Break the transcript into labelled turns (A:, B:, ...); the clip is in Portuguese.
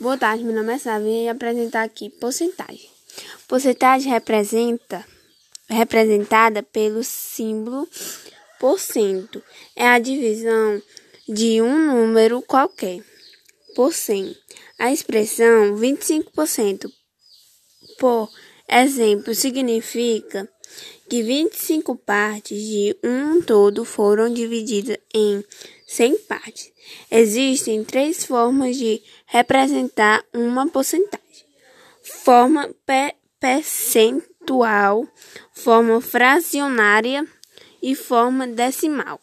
A: Boa tarde, meu nome é Sávia e apresentar aqui porcentagem. Porcentagem representa representada pelo símbolo por cento. É a divisão de um número qualquer por 100. A expressão 25% por exemplo significa que 25 partes de um todo foram divididas em 100 partes. Existem três formas de representar uma porcentagem: forma percentual, forma fracionária e forma decimal.